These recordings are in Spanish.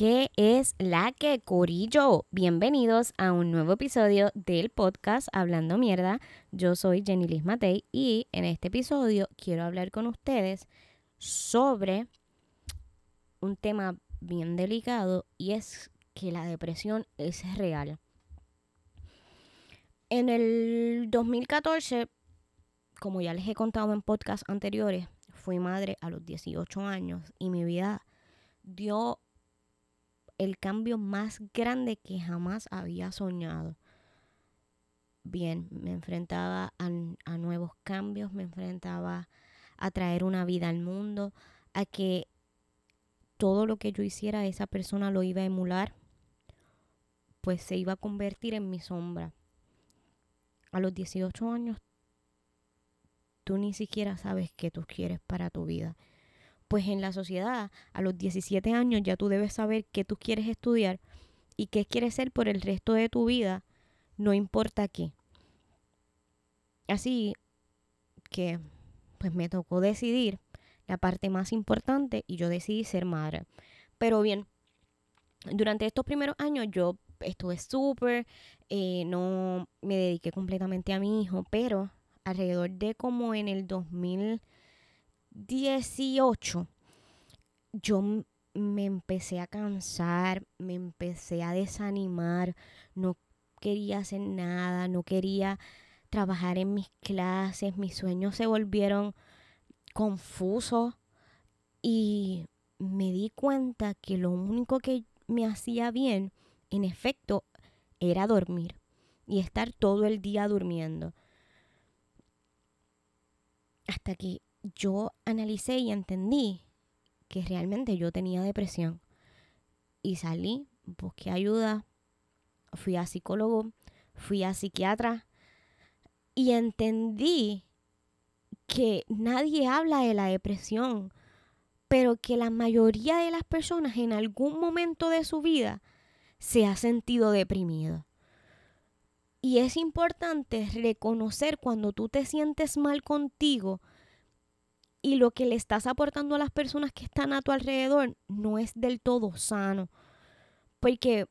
¿Qué es la que Corillo? Bienvenidos a un nuevo episodio del podcast Hablando Mierda. Yo soy Jenny Liz Matei y en este episodio quiero hablar con ustedes sobre un tema bien delicado y es que la depresión es real. En el 2014, como ya les he contado en podcasts anteriores, fui madre a los 18 años y mi vida dio el cambio más grande que jamás había soñado. Bien, me enfrentaba a, nuevos cambios, me enfrentaba a traer una vida al mundo, a que todo lo que yo hiciera esa persona lo iba a emular, pues se iba a convertir en mi sombra. A los 18 años, tú ni siquiera sabes qué tú quieres para tu vida pues en la sociedad a los 17 años ya tú debes saber qué tú quieres estudiar y qué quieres ser por el resto de tu vida, no importa qué. Así que pues me tocó decidir la parte más importante y yo decidí ser madre. Pero bien, durante estos primeros años yo estuve súper, eh, no me dediqué completamente a mi hijo, pero alrededor de como en el 2000 18, yo me empecé a cansar, me empecé a desanimar, no quería hacer nada, no quería trabajar en mis clases, mis sueños se volvieron confusos y me di cuenta que lo único que me hacía bien, en efecto, era dormir y estar todo el día durmiendo. Hasta que yo analicé y entendí que realmente yo tenía depresión. Y salí, busqué ayuda, fui a psicólogo, fui a psiquiatra y entendí que nadie habla de la depresión, pero que la mayoría de las personas en algún momento de su vida se ha sentido deprimido. Y es importante reconocer cuando tú te sientes mal contigo, y lo que le estás aportando a las personas que están a tu alrededor no es del todo sano. Porque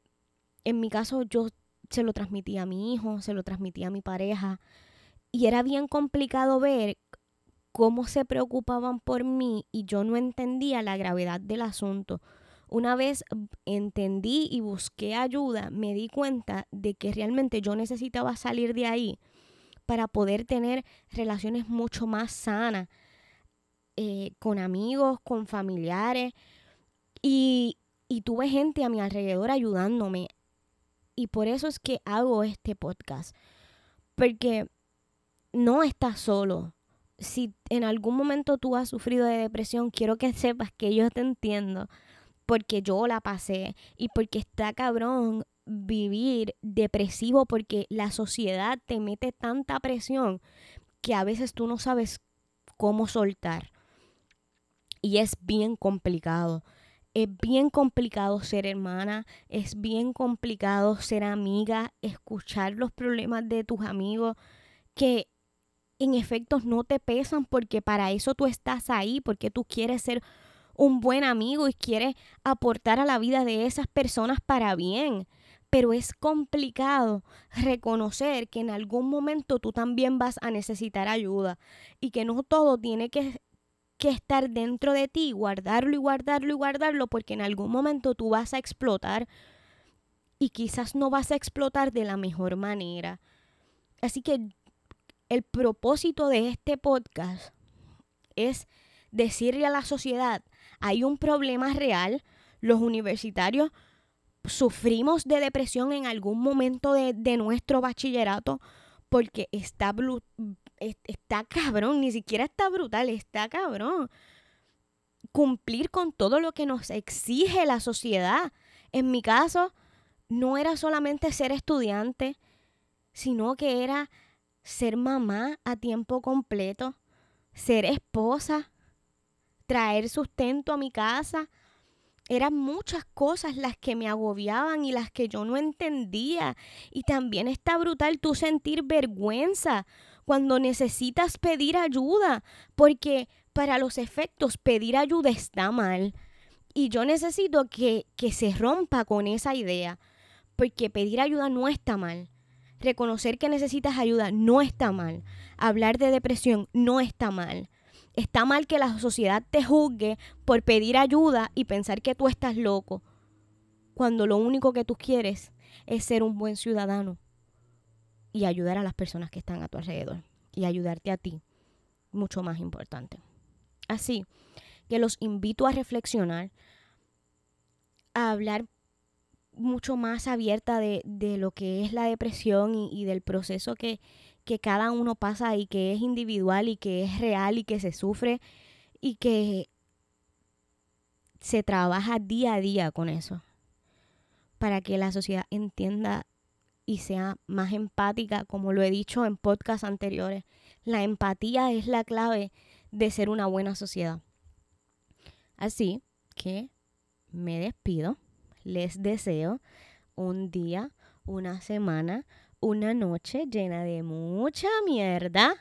en mi caso yo se lo transmití a mi hijo, se lo transmití a mi pareja y era bien complicado ver cómo se preocupaban por mí y yo no entendía la gravedad del asunto. Una vez entendí y busqué ayuda, me di cuenta de que realmente yo necesitaba salir de ahí para poder tener relaciones mucho más sanas eh, con amigos, con familiares y, y tuve gente a mi alrededor ayudándome. Y por eso es que hago este podcast. Porque no estás solo. Si en algún momento tú has sufrido de depresión, quiero que sepas que yo te entiendo. Porque yo la pasé. Y porque está cabrón vivir depresivo porque la sociedad te mete tanta presión que a veces tú no sabes cómo soltar y es bien complicado. Es bien complicado ser hermana, es bien complicado ser amiga, escuchar los problemas de tus amigos que en efecto no te pesan porque para eso tú estás ahí, porque tú quieres ser un buen amigo y quieres aportar a la vida de esas personas para bien. Pero es complicado reconocer que en algún momento tú también vas a necesitar ayuda y que no todo tiene que que estar dentro de ti, guardarlo y guardarlo y guardarlo, porque en algún momento tú vas a explotar y quizás no vas a explotar de la mejor manera. Así que el propósito de este podcast es decirle a la sociedad, hay un problema real, los universitarios sufrimos de depresión en algún momento de, de nuestro bachillerato porque está está cabrón, ni siquiera está brutal, está cabrón. Cumplir con todo lo que nos exige la sociedad. En mi caso, no era solamente ser estudiante, sino que era ser mamá a tiempo completo, ser esposa, traer sustento a mi casa, eran muchas cosas las que me agobiaban y las que yo no entendía. Y también está brutal tú sentir vergüenza cuando necesitas pedir ayuda, porque para los efectos pedir ayuda está mal. Y yo necesito que, que se rompa con esa idea, porque pedir ayuda no está mal. Reconocer que necesitas ayuda no está mal. Hablar de depresión no está mal. Está mal que la sociedad te juzgue por pedir ayuda y pensar que tú estás loco, cuando lo único que tú quieres es ser un buen ciudadano y ayudar a las personas que están a tu alrededor y ayudarte a ti, mucho más importante. Así que los invito a reflexionar, a hablar mucho más abierta de, lo que es la depresión y, del proceso que, que cada uno pasa y que es individual y que es real y que se sufre y que se trabaja día a día con eso para que la sociedad entienda y sea más empática, como lo he dicho en podcasts anteriores. La empatía es la clave de ser una buena sociedad. Así que me despido. Les deseo un día, una semana, una noche llena de mucha mierda.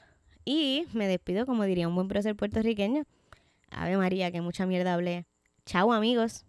Y me despido, como diría un buen prócer puertorriqueño. Ave María, que mucha mierda hablé. Chao amigos.